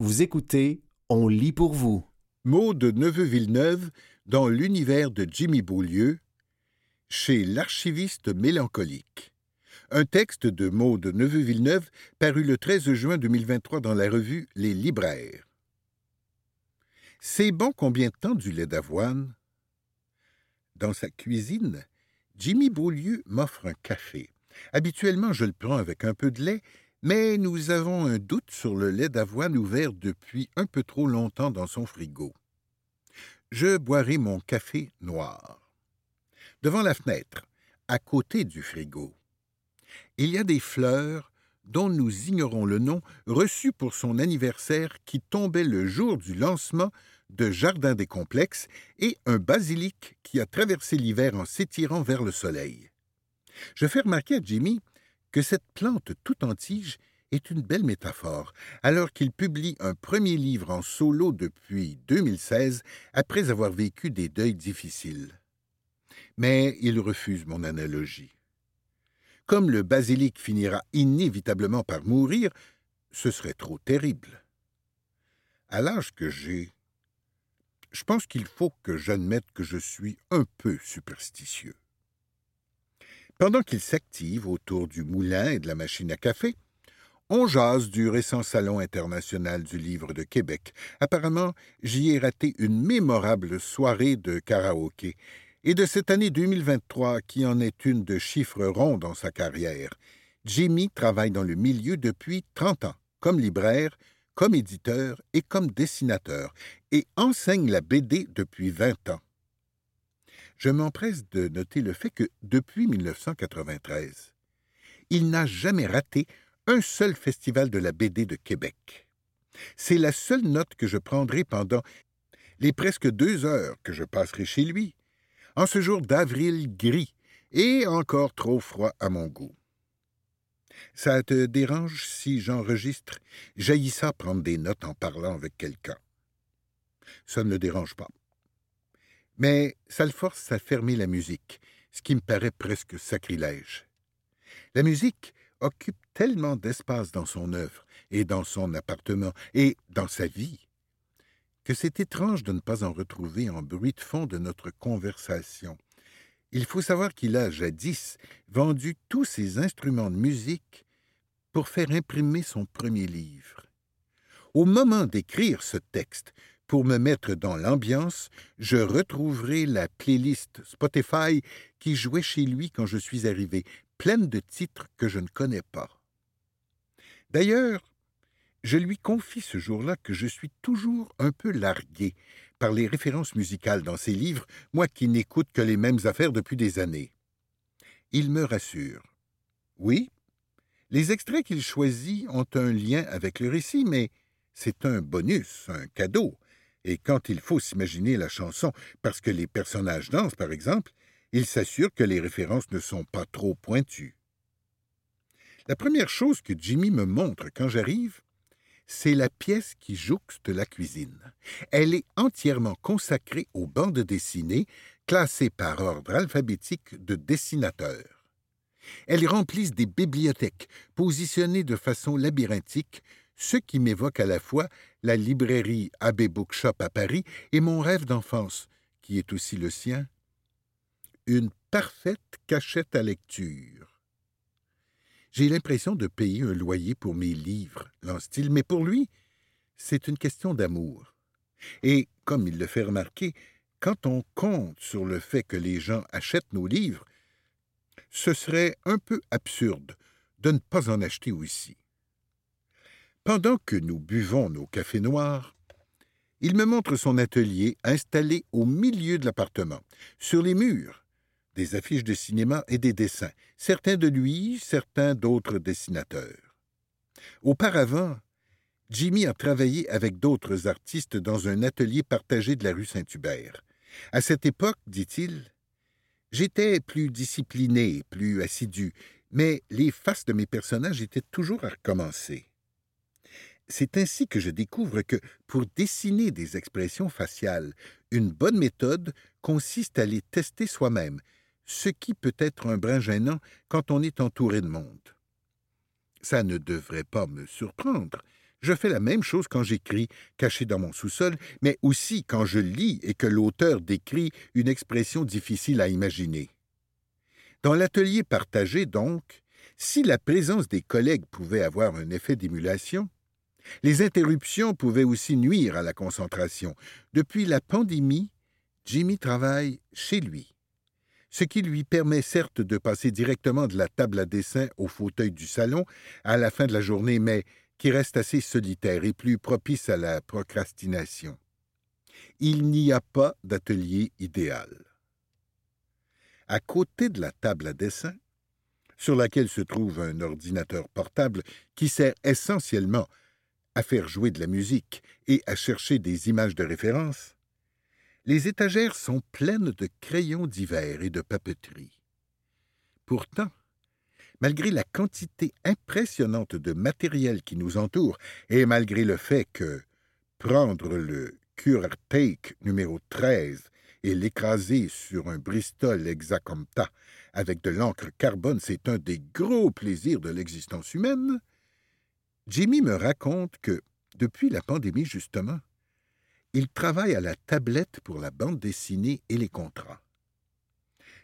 Vous écoutez On lit pour vous. Mots de Neveu-Villeneuve dans l'univers de Jimmy Beaulieu, chez l'archiviste mélancolique. Un texte de Maud de Neveu-Villeneuve paru le 13 juin 2023 dans la revue Les Libraires. C'est bon combien de temps du lait d'avoine? Dans sa cuisine, Jimmy Beaulieu m'offre un café. Habituellement, je le prends avec un peu de lait, mais nous avons un doute sur le lait d'avoine ouvert depuis un peu trop longtemps dans son frigo. Je boirai mon café noir. Devant la fenêtre, à côté du frigo, il y a des fleurs dont nous ignorons le nom, reçues pour son anniversaire qui tombait le jour du lancement de Jardin des Complexes, et un basilic qui a traversé l'hiver en s'étirant vers le soleil. Je fais remarquer à Jimmy que cette plante tout en tige est une belle métaphore, alors qu'il publie un premier livre en solo depuis 2016, après avoir vécu des deuils difficiles. Mais il refuse mon analogie. Comme le basilic finira inévitablement par mourir, ce serait trop terrible. À l'âge que j'ai, je pense qu'il faut que j'admette que je suis un peu superstitieux. Pendant qu'il s'active autour du moulin et de la machine à café, on jase du récent Salon international du livre de Québec. Apparemment, j'y ai raté une mémorable soirée de karaoké, et de cette année 2023 qui en est une de chiffres ronds dans sa carrière. Jimmy travaille dans le milieu depuis 30 ans, comme libraire, comme éditeur et comme dessinateur, et enseigne la BD depuis 20 ans je m'empresse de noter le fait que, depuis 1993, il n'a jamais raté un seul festival de la BD de Québec. C'est la seule note que je prendrai pendant les presque deux heures que je passerai chez lui, en ce jour d'avril gris et encore trop froid à mon goût. Ça te dérange si j'enregistre Jaillissa prendre des notes en parlant avec quelqu'un? Ça ne le dérange pas. Mais ça le force à fermer la musique, ce qui me paraît presque sacrilège. La musique occupe tellement d'espace dans son œuvre et dans son appartement et dans sa vie que c'est étrange de ne pas en retrouver en bruit de fond de notre conversation. Il faut savoir qu'il a jadis vendu tous ses instruments de musique pour faire imprimer son premier livre. Au moment d'écrire ce texte, pour me mettre dans l'ambiance, je retrouverai la playlist Spotify qui jouait chez lui quand je suis arrivé, pleine de titres que je ne connais pas. D'ailleurs, je lui confie ce jour-là que je suis toujours un peu largué par les références musicales dans ses livres, moi qui n'écoute que les mêmes affaires depuis des années. Il me rassure. Oui, les extraits qu'il choisit ont un lien avec le récit, mais c'est un bonus, un cadeau, et quand il faut s'imaginer la chanson parce que les personnages dansent, par exemple, il s'assure que les références ne sont pas trop pointues. La première chose que Jimmy me montre quand j'arrive, c'est la pièce qui jouxte la cuisine. Elle est entièrement consacrée aux bandes dessinées, classées par ordre alphabétique de dessinateurs. Elles remplissent des bibliothèques, positionnées de façon labyrinthique, ce qui m'évoque à la fois la librairie Abbé Bookshop à Paris et mon rêve d'enfance, qui est aussi le sien. Une parfaite cachette à lecture. J'ai l'impression de payer un loyer pour mes livres, lance-t-il, mais pour lui, c'est une question d'amour. Et, comme il le fait remarquer, quand on compte sur le fait que les gens achètent nos livres, ce serait un peu absurde de ne pas en acheter aussi. Pendant que nous buvons nos cafés noirs, il me montre son atelier installé au milieu de l'appartement. Sur les murs, des affiches de cinéma et des dessins, certains de lui, certains d'autres dessinateurs. Auparavant, Jimmy a travaillé avec d'autres artistes dans un atelier partagé de la rue Saint-Hubert. À cette époque, dit-il, j'étais plus discipliné, plus assidu, mais les faces de mes personnages étaient toujours à recommencer. C'est ainsi que je découvre que, pour dessiner des expressions faciales, une bonne méthode consiste à les tester soi-même, ce qui peut être un brin gênant quand on est entouré de monde. Ça ne devrait pas me surprendre. Je fais la même chose quand j'écris, caché dans mon sous-sol, mais aussi quand je lis et que l'auteur décrit une expression difficile à imaginer. Dans l'atelier partagé, donc, si la présence des collègues pouvait avoir un effet d'émulation, les interruptions pouvaient aussi nuire à la concentration. Depuis la pandémie, Jimmy travaille chez lui, ce qui lui permet certes de passer directement de la table à dessin au fauteuil du salon à la fin de la journée, mais qui reste assez solitaire et plus propice à la procrastination. Il n'y a pas d'atelier idéal. À côté de la table à dessin, sur laquelle se trouve un ordinateur portable qui sert essentiellement à faire jouer de la musique et à chercher des images de référence, les étagères sont pleines de crayons divers et de papeterie. Pourtant, malgré la quantité impressionnante de matériel qui nous entoure, et malgré le fait que prendre le Cure Take numéro 13 et l'écraser sur un Bristol Exacompta avec de l'encre carbone, c'est un des gros plaisirs de l'existence humaine. Jimmy me raconte que, depuis la pandémie justement, il travaille à la tablette pour la bande dessinée et les contrats.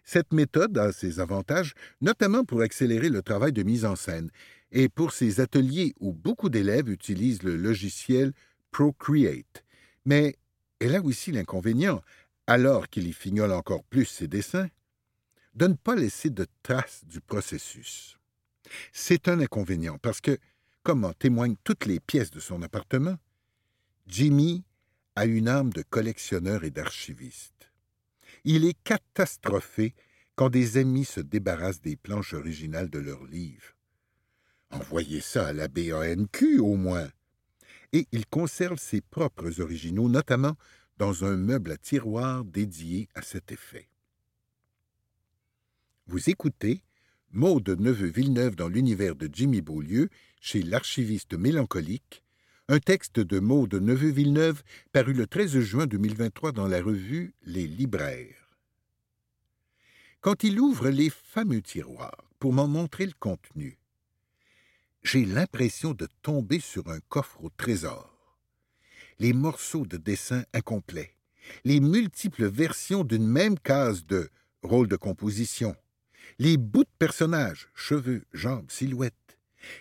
Cette méthode a ses avantages, notamment pour accélérer le travail de mise en scène et pour ces ateliers où beaucoup d'élèves utilisent le logiciel Procreate. Mais elle a aussi l'inconvénient alors qu'il y fignole encore plus ses dessins, de ne pas laisser de traces du processus. C'est un inconvénient parce que, comme en témoignent toutes les pièces de son appartement, Jimmy a une âme de collectionneur et d'archiviste. Il est catastrophé quand des amis se débarrassent des planches originales de leurs livres. Envoyez ça à la BANQ au moins. Et il conserve ses propres originaux, notamment dans un meuble à tiroir dédié à cet effet. Vous écoutez Maud Neveu Villeneuve dans l'univers de Jimmy Beaulieu chez l'archiviste mélancolique, un texte de Maud Neveu Villeneuve paru le 13 juin 2023 dans la revue Les Libraires. Quand il ouvre les fameux tiroirs pour m'en montrer le contenu, j'ai l'impression de tomber sur un coffre au trésor les morceaux de dessin incomplets, les multiples versions d'une même case de rôle de composition, les bouts de personnages, cheveux, jambes, silhouettes,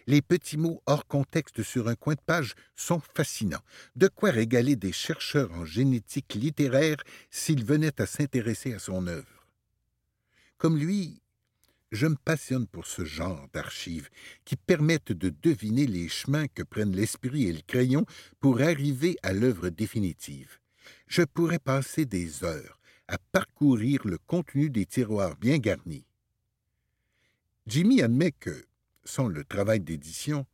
les petits mots hors contexte sur un coin de page sont fascinants, de quoi régaler des chercheurs en génétique littéraire s'ils venaient à s'intéresser à son œuvre. Comme lui, je me passionne pour ce genre d'archives qui permettent de deviner les chemins que prennent l'esprit et le crayon pour arriver à l'œuvre définitive. Je pourrais passer des heures à parcourir le contenu des tiroirs bien garnis. Jimmy admet que, sans le travail d'édition,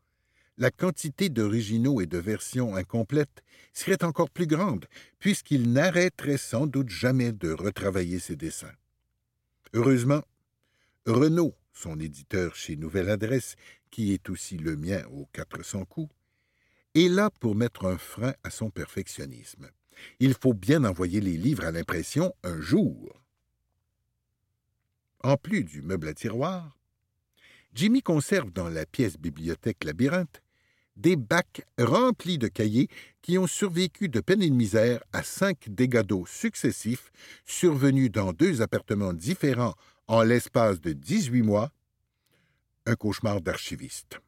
la quantité d'originaux et de versions incomplètes serait encore plus grande, puisqu'il n'arrêterait sans doute jamais de retravailler ses dessins. Heureusement, Renaud, son éditeur chez Nouvelle Adresse, qui est aussi le mien aux 400 coups, est là pour mettre un frein à son perfectionnisme. Il faut bien envoyer les livres à l'impression un jour. En plus du meuble à tiroir, Jimmy conserve dans la pièce bibliothèque labyrinthe des bacs remplis de cahiers qui ont survécu de peine et de misère à cinq dégâts d'eau successifs survenus dans deux appartements différents en l'espace de 18 mois, un cauchemar d'archiviste.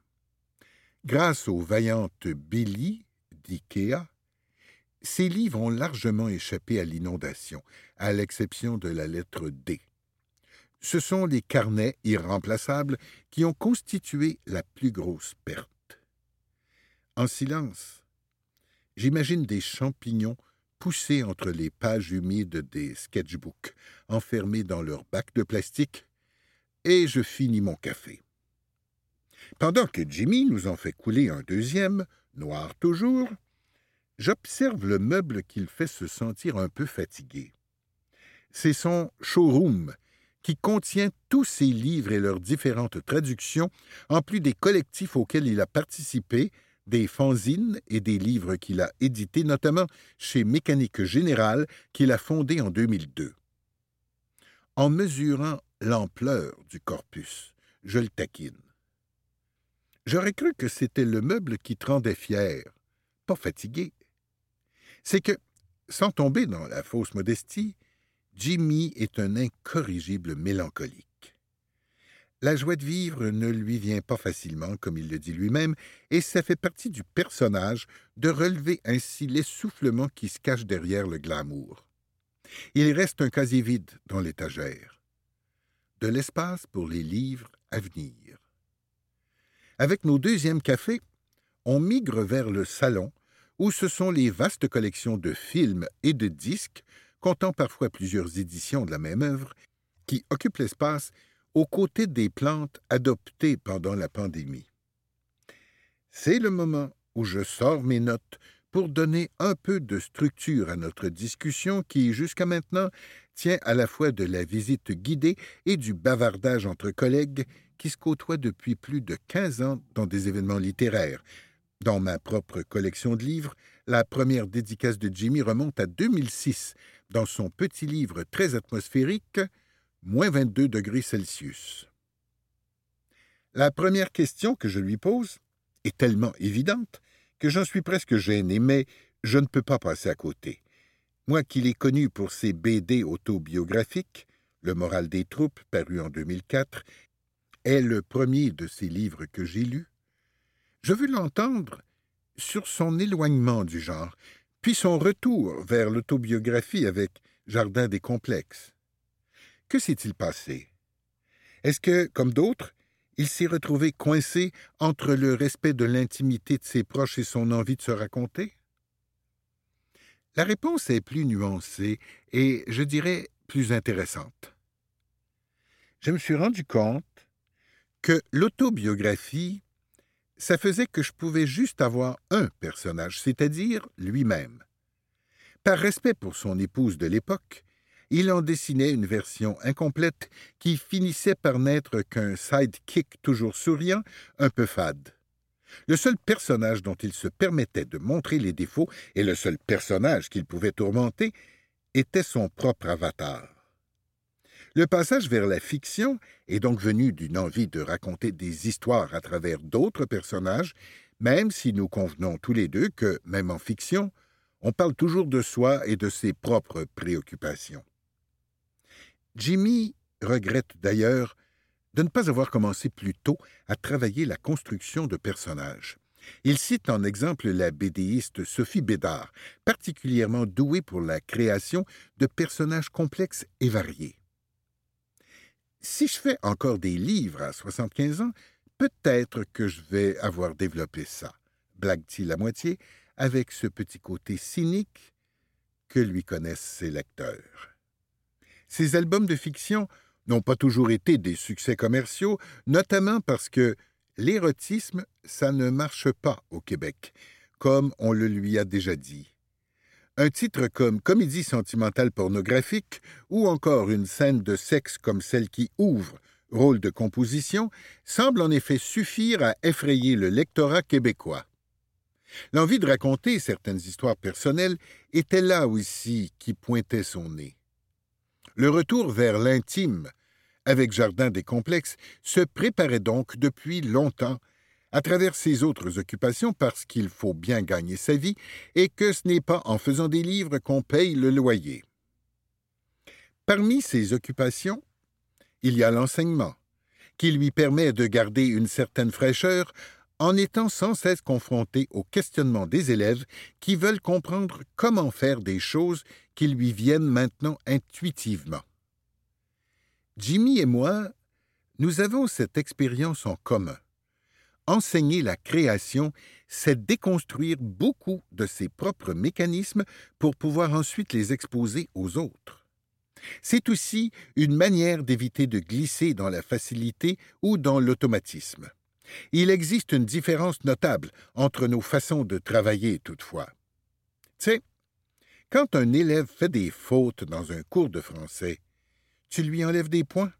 Grâce aux vaillantes Billy d'IKEA, ces livres ont largement échappé à l'inondation, à l'exception de la lettre D. Ce sont les carnets irremplaçables qui ont constitué la plus grosse perte. En silence, j'imagine des champignons poussés entre les pages humides des sketchbooks, enfermés dans leur bac de plastique, et je finis mon café. Pendant que Jimmy nous en fait couler un deuxième, noir toujours, j'observe le meuble qu'il fait se sentir un peu fatigué. C'est son showroom, qui contient tous ses livres et leurs différentes traductions, en plus des collectifs auxquels il a participé, des fanzines et des livres qu'il a édités, notamment chez Mécanique Générale, qu'il a fondé en 2002. En mesurant l'ampleur du corpus, je le taquine. J'aurais cru que c'était le meuble qui te rendait fier, pas fatigué. C'est que, sans tomber dans la fausse modestie, Jimmy est un incorrigible mélancolique. La joie de vivre ne lui vient pas facilement, comme il le dit lui-même, et ça fait partie du personnage de relever ainsi l'essoufflement qui se cache derrière le glamour. Il reste un casier vide dans l'étagère. De l'espace pour les livres à venir. Avec nos deuxièmes cafés, on migre vers le salon, où ce sont les vastes collections de films et de disques, comptant parfois plusieurs éditions de la même œuvre, qui occupent l'espace aux côtés des plantes adoptées pendant la pandémie. C'est le moment où je sors mes notes pour donner un peu de structure à notre discussion qui, jusqu'à maintenant, tient à la fois de la visite guidée et du bavardage entre collègues qui se côtoient depuis plus de quinze ans dans des événements littéraires. Dans ma propre collection de livres, la première dédicace de Jimmy remonte à 2006, dans son petit livre très atmosphérique moins 22 degrés Celsius. La première question que je lui pose est tellement évidente que j'en suis presque gêné, mais je ne peux pas passer à côté. Moi qui l'ai connu pour ses BD autobiographiques, Le moral des troupes, paru en 2004, est le premier de ses livres que j'ai lu, je veux l'entendre sur son éloignement du genre, puis son retour vers l'autobiographie avec Jardin des complexes. Que s'est-il passé? Est-ce que, comme d'autres, il s'est retrouvé coincé entre le respect de l'intimité de ses proches et son envie de se raconter? La réponse est plus nuancée et, je dirais, plus intéressante. Je me suis rendu compte que l'autobiographie, ça faisait que je pouvais juste avoir un personnage, c'est-à-dire lui-même. Par respect pour son épouse de l'époque, il en dessinait une version incomplète qui finissait par n'être qu'un sidekick toujours souriant, un peu fade. Le seul personnage dont il se permettait de montrer les défauts et le seul personnage qu'il pouvait tourmenter était son propre avatar. Le passage vers la fiction est donc venu d'une envie de raconter des histoires à travers d'autres personnages, même si nous convenons tous les deux que, même en fiction, on parle toujours de soi et de ses propres préoccupations. Jimmy regrette d'ailleurs de ne pas avoir commencé plus tôt à travailler la construction de personnages. Il cite en exemple la bédéiste Sophie Bédard, particulièrement douée pour la création de personnages complexes et variés. Si je fais encore des livres à 75 ans, peut-être que je vais avoir développé ça, blague-t-il à moitié, avec ce petit côté cynique que lui connaissent ses lecteurs. Ces albums de fiction n'ont pas toujours été des succès commerciaux, notamment parce que l'érotisme, ça ne marche pas au Québec, comme on le lui a déjà dit. Un titre comme Comédie sentimentale pornographique ou encore une scène de sexe comme celle qui ouvre rôle de composition semble en effet suffire à effrayer le lectorat québécois. L'envie de raconter certaines histoires personnelles était là aussi qui pointait son nez. Le retour vers l'intime avec Jardin des Complexes se préparait donc depuis longtemps à travers ses autres occupations parce qu'il faut bien gagner sa vie et que ce n'est pas en faisant des livres qu'on paye le loyer. Parmi ses occupations, il y a l'enseignement, qui lui permet de garder une certaine fraîcheur en étant sans cesse confronté aux questionnements des élèves qui veulent comprendre comment faire des choses qui lui viennent maintenant intuitivement. Jimmy et moi, nous avons cette expérience en commun. Enseigner la création, c'est déconstruire beaucoup de ses propres mécanismes pour pouvoir ensuite les exposer aux autres. C'est aussi une manière d'éviter de glisser dans la facilité ou dans l'automatisme. Il existe une différence notable entre nos façons de travailler toutefois. Tu sais, quand un élève fait des fautes dans un cours de français, tu lui enlèves des points.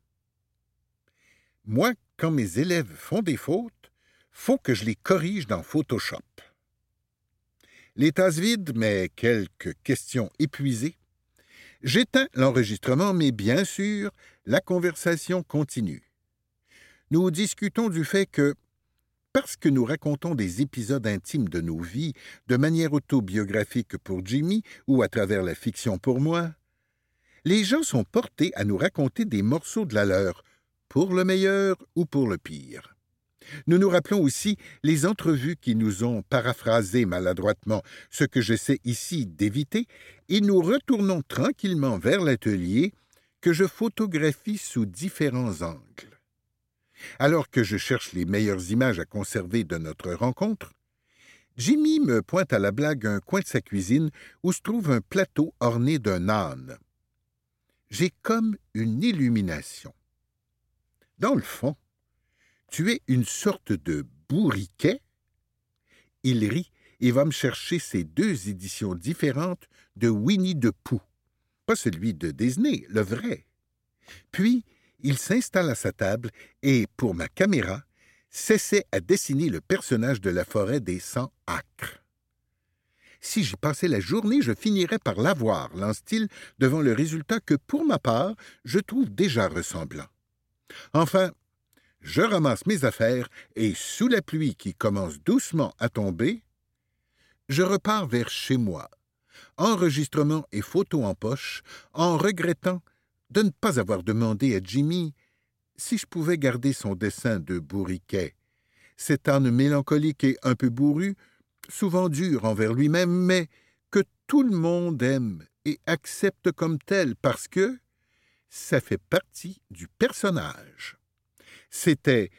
Moi, quand mes élèves font des fautes, faut que je les corrige dans Photoshop. Les tasses vides, mais quelques questions épuisées. J'éteins l'enregistrement, mais bien sûr, la conversation continue nous discutons du fait que, parce que nous racontons des épisodes intimes de nos vies de manière autobiographique pour Jimmy ou à travers la fiction pour moi, les gens sont portés à nous raconter des morceaux de la leur, pour le meilleur ou pour le pire. Nous nous rappelons aussi les entrevues qui nous ont paraphrasé maladroitement ce que j'essaie ici d'éviter, et nous retournons tranquillement vers l'atelier que je photographie sous différents angles. Alors que je cherche les meilleures images à conserver de notre rencontre, Jimmy me pointe à la blague un coin de sa cuisine où se trouve un plateau orné d'un âne. J'ai comme une illumination. Dans le fond, tu es une sorte de bourriquet? Il rit et va me chercher ces deux éditions différentes de Winnie de Pooh. Pas celui de Disney, le vrai. Puis, il s'installe à sa table et, pour ma caméra, s'essaie à dessiner le personnage de la forêt des cent acres. Si j'y passais la journée, je finirais par l'avoir, lance-t-il, devant le résultat que, pour ma part, je trouve déjà ressemblant. Enfin, je ramasse mes affaires et, sous la pluie qui commence doucement à tomber, je repars vers chez moi, enregistrement et photo en poche, en regrettant de ne pas avoir demandé à Jimmy si je pouvais garder son dessin de bourriquet. Cet âne mélancolique et un peu bourru, souvent dur envers lui-même, mais que tout le monde aime et accepte comme tel parce que ça fait partie du personnage. C'était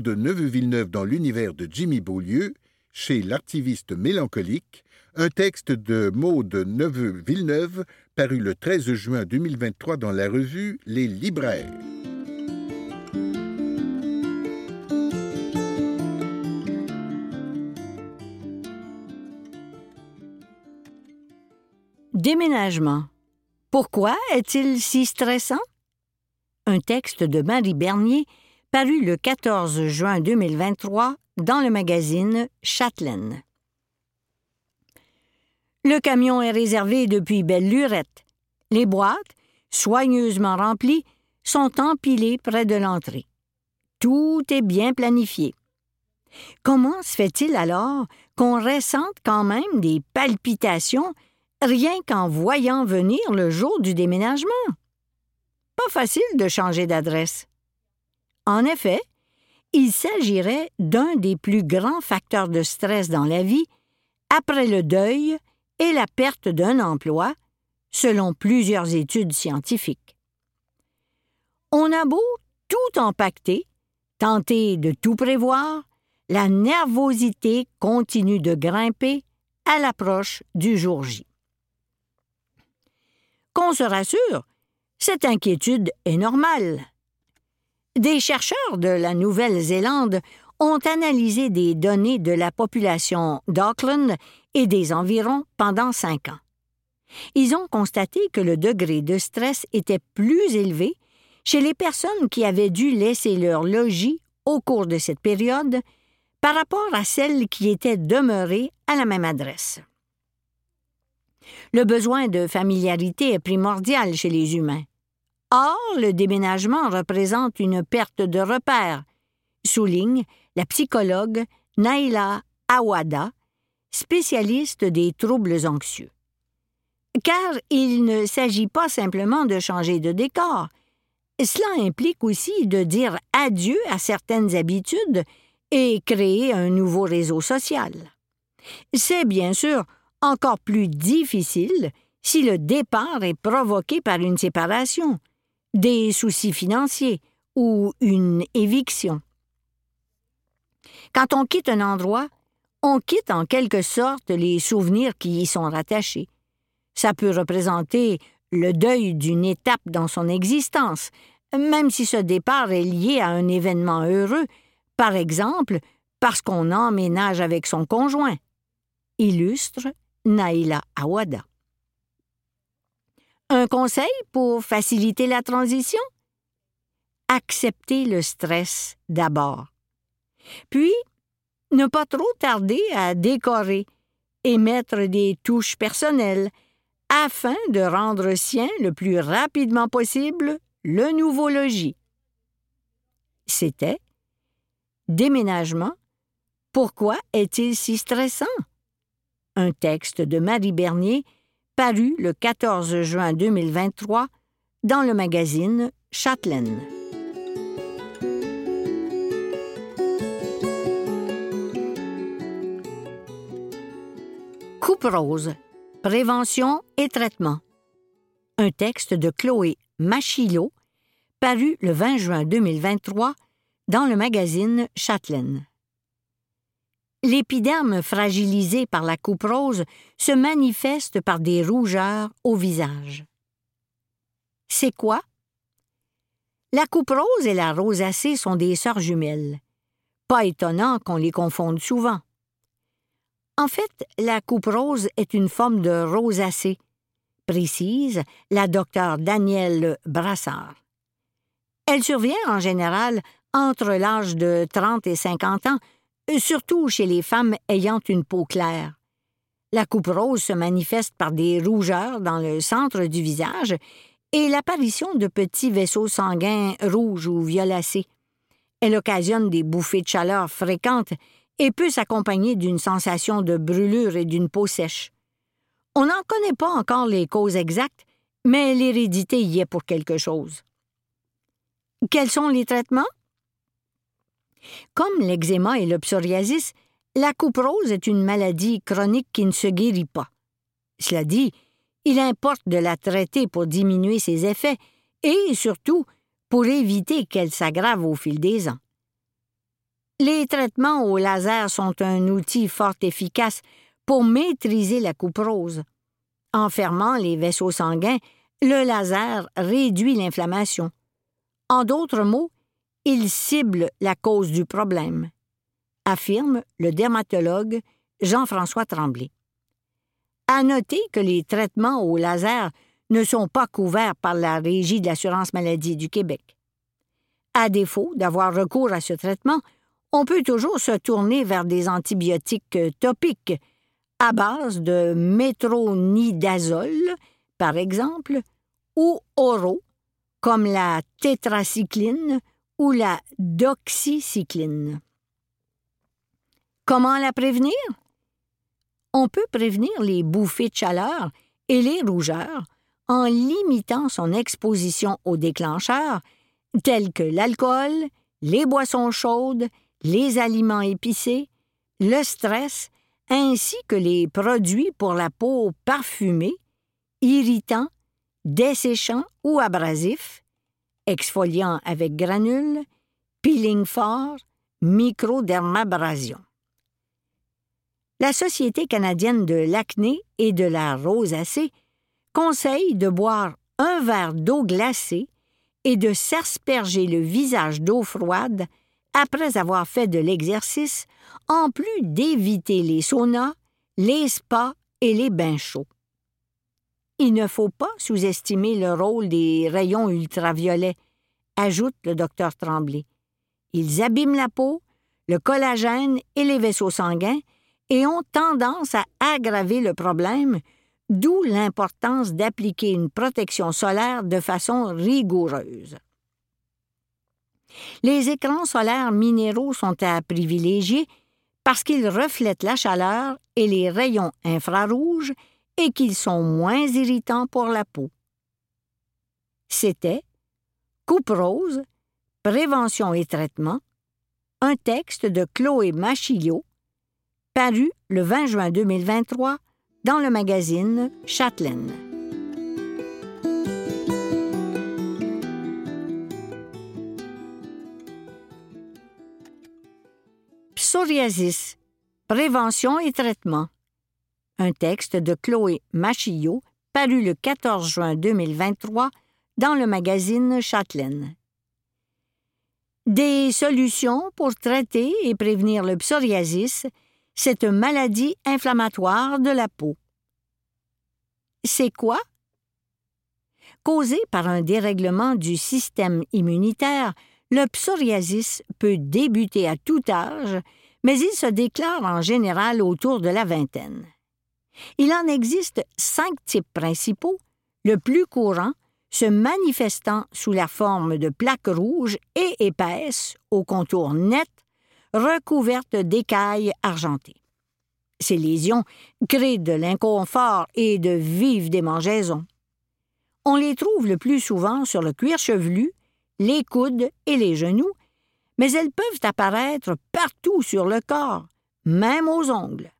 de Neveu-Villeneuve dans l'univers de Jimmy Beaulieu, chez l'artiviste mélancolique, un texte de de Neveu-Villeneuve, paru le 13 juin 2023 dans la revue Les Libraires. Déménagement. Pourquoi est-il si stressant? Un texte de Marie Bernier paru le 14 juin 2023 dans le magazine Châtelaine. Le camion est réservé depuis belle lurette. Les boîtes, soigneusement remplies, sont empilées près de l'entrée. Tout est bien planifié. Comment se fait-il alors qu'on ressente quand même des palpitations rien qu'en voyant venir le jour du déménagement? Pas facile de changer d'adresse. En effet, il s'agirait d'un des plus grands facteurs de stress dans la vie, après le deuil et la perte d'un emploi, selon plusieurs études scientifiques. On a beau tout empacter, tenter de tout prévoir, la nervosité continue de grimper à l'approche du jour J. Qu'on se rassure, cette inquiétude est normale. Des chercheurs de la Nouvelle-Zélande ont analysé des données de la population d'Auckland et des environs pendant cinq ans. Ils ont constaté que le degré de stress était plus élevé chez les personnes qui avaient dû laisser leur logis au cours de cette période par rapport à celles qui étaient demeurées à la même adresse. Le besoin de familiarité est primordial chez les humains. Or, le déménagement représente une perte de repères, souligne la psychologue Naila Awada, spécialiste des troubles anxieux. Car il ne s'agit pas simplement de changer de décor. Cela implique aussi de dire adieu à certaines habitudes et créer un nouveau réseau social. C'est bien sûr encore plus difficile si le départ est provoqué par une séparation, des soucis financiers ou une éviction. Quand on quitte un endroit, on quitte en quelque sorte les souvenirs qui y sont rattachés. Ça peut représenter le deuil d'une étape dans son existence, même si ce départ est lié à un événement heureux, par exemple parce qu'on emménage avec son conjoint. Illustre Naïla Awada. Un conseil pour faciliter la transition? Accepter le stress d'abord. Puis, ne pas trop tarder à décorer et mettre des touches personnelles afin de rendre sien le plus rapidement possible le nouveau logis. C'était Déménagement, Pourquoi est-il si stressant? Un texte de Marie Bernier paru le 14 juin 2023 dans le magazine Châtelaine. Coupe rose, prévention et traitement. Un texte de Chloé Machilot, paru le 20 juin 2023 dans le magazine Châtelaine. L'épiderme fragilisé par la coupe rose se manifeste par des rougeurs au visage. C'est quoi? La coupe rose et la rosacée sont des sœurs jumelles. Pas étonnant qu'on les confonde souvent. En fait, la coupe rose est une forme de rosacée, précise la docteure Danielle Brassard. Elle survient en général entre l'âge de 30 et 50 ans, surtout chez les femmes ayant une peau claire. La coupe rose se manifeste par des rougeurs dans le centre du visage et l'apparition de petits vaisseaux sanguins rouges ou violacés. Elle occasionne des bouffées de chaleur fréquentes et peut s'accompagner d'une sensation de brûlure et d'une peau sèche. On n'en connaît pas encore les causes exactes, mais l'hérédité y est pour quelque chose. Quels sont les traitements? Comme l'eczéma et le psoriasis, la coupe rose est une maladie chronique qui ne se guérit pas. Cela dit, il importe de la traiter pour diminuer ses effets et, surtout, pour éviter qu'elle s'aggrave au fil des ans. Les traitements au laser sont un outil fort efficace pour maîtriser la coupe rose. En fermant les vaisseaux sanguins, le laser réduit l'inflammation. En d'autres mots, il cible la cause du problème, affirme le dermatologue Jean-François Tremblay. À noter que les traitements au laser ne sont pas couverts par la Régie de l'assurance maladie du Québec. À défaut d'avoir recours à ce traitement, on peut toujours se tourner vers des antibiotiques topiques à base de métronidazole, par exemple, ou oraux, comme la tétracycline ou la doxycycline. Comment la prévenir? On peut prévenir les bouffées de chaleur et les rougeurs en limitant son exposition aux déclencheurs tels que l'alcool, les boissons chaudes les aliments épicés, le stress, ainsi que les produits pour la peau parfumés, irritants, desséchants ou abrasifs, exfoliants avec granules, peeling fort, microdermabrasion. La Société canadienne de l'acné et de la rosacée conseille de boire un verre d'eau glacée et de s'asperger le visage d'eau froide après avoir fait de l'exercice, en plus d'éviter les saunas, les spas et les bains chauds. Il ne faut pas sous-estimer le rôle des rayons ultraviolets, ajoute le docteur Tremblay. Ils abîment la peau, le collagène et les vaisseaux sanguins et ont tendance à aggraver le problème, d'où l'importance d'appliquer une protection solaire de façon rigoureuse. Les écrans solaires minéraux sont à privilégier parce qu'ils reflètent la chaleur et les rayons infrarouges et qu'ils sont moins irritants pour la peau. C'était Coupe rose, prévention et traitement, un texte de Chloé Machillot, paru le 20 juin 2023 dans le magazine Châtelaine. Psoriasis, prévention et traitement. Un texte de Chloé Machillot, paru le 14 juin 2023 dans le magazine Châtelaine. Des solutions pour traiter et prévenir le psoriasis, cette maladie inflammatoire de la peau. C'est quoi? Causé par un dérèglement du système immunitaire, le psoriasis peut débuter à tout âge mais il se déclare en général autour de la vingtaine. Il en existe cinq types principaux, le plus courant se manifestant sous la forme de plaques rouges et épaisses, aux contours nets, recouvertes d'écailles argentées. Ces lésions créent de l'inconfort et de vives démangeaisons. On les trouve le plus souvent sur le cuir chevelu, les coudes et les genoux, mais elles peuvent apparaître partout sur le corps, même aux ongles.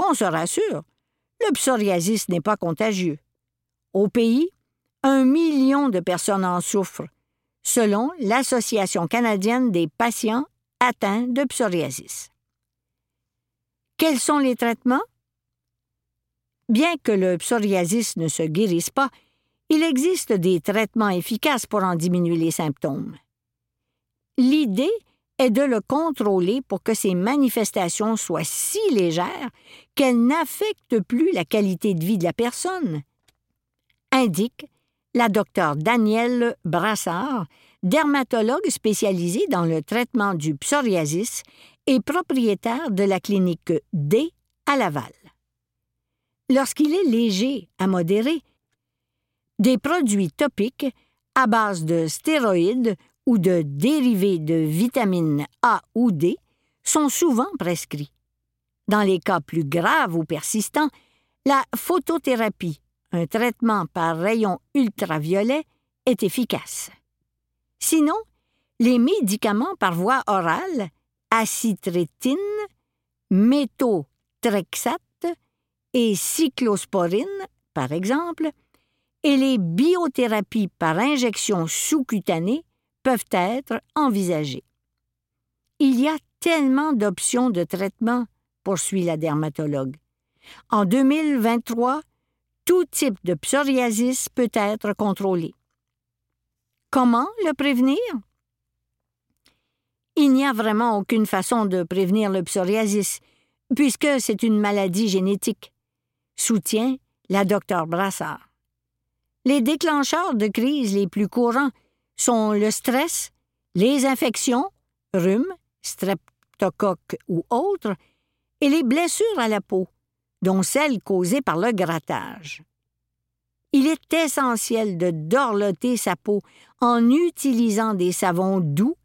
Qu'on se rassure, le psoriasis n'est pas contagieux. Au pays, un million de personnes en souffrent, selon l'Association canadienne des patients atteints de psoriasis. Quels sont les traitements? Bien que le psoriasis ne se guérisse pas, il existe des traitements efficaces pour en diminuer les symptômes. L'idée est de le contrôler pour que ces manifestations soient si légères qu'elles n'affectent plus la qualité de vie de la personne, indique la docteure Danielle Brassard, dermatologue spécialisée dans le traitement du psoriasis et propriétaire de la clinique D à Laval. Lorsqu'il est léger à modéré, des produits topiques à base de stéroïdes ou de dérivés de vitamines A ou D sont souvent prescrits. Dans les cas plus graves ou persistants, la photothérapie, un traitement par rayon ultraviolet, est efficace. Sinon, les médicaments par voie orale acitrétine, méthotrexate et cyclosporine, par exemple, et les biothérapies par injection sous-cutanée peuvent être envisagées. Il y a tellement d'options de traitement, poursuit la dermatologue. En 2023, tout type de psoriasis peut être contrôlé. Comment le prévenir? Il n'y a vraiment aucune façon de prévenir le psoriasis, puisque c'est une maladie génétique, soutient la docteure Brassard. Les déclencheurs de crise les plus courants sont le stress, les infections, rhume, streptocoque ou autres, et les blessures à la peau, dont celles causées par le grattage. Il est essentiel de dorloter sa peau en utilisant des savons doux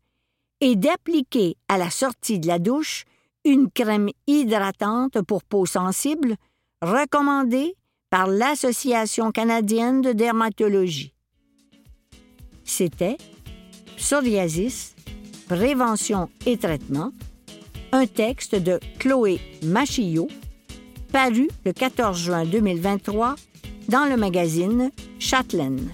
et d'appliquer à la sortie de la douche une crème hydratante pour peau sensible recommandée par l'Association canadienne de dermatologie. C'était Psoriasis, prévention et traitement, un texte de Chloé Machillot, paru le 14 juin 2023 dans le magazine Chatelaine.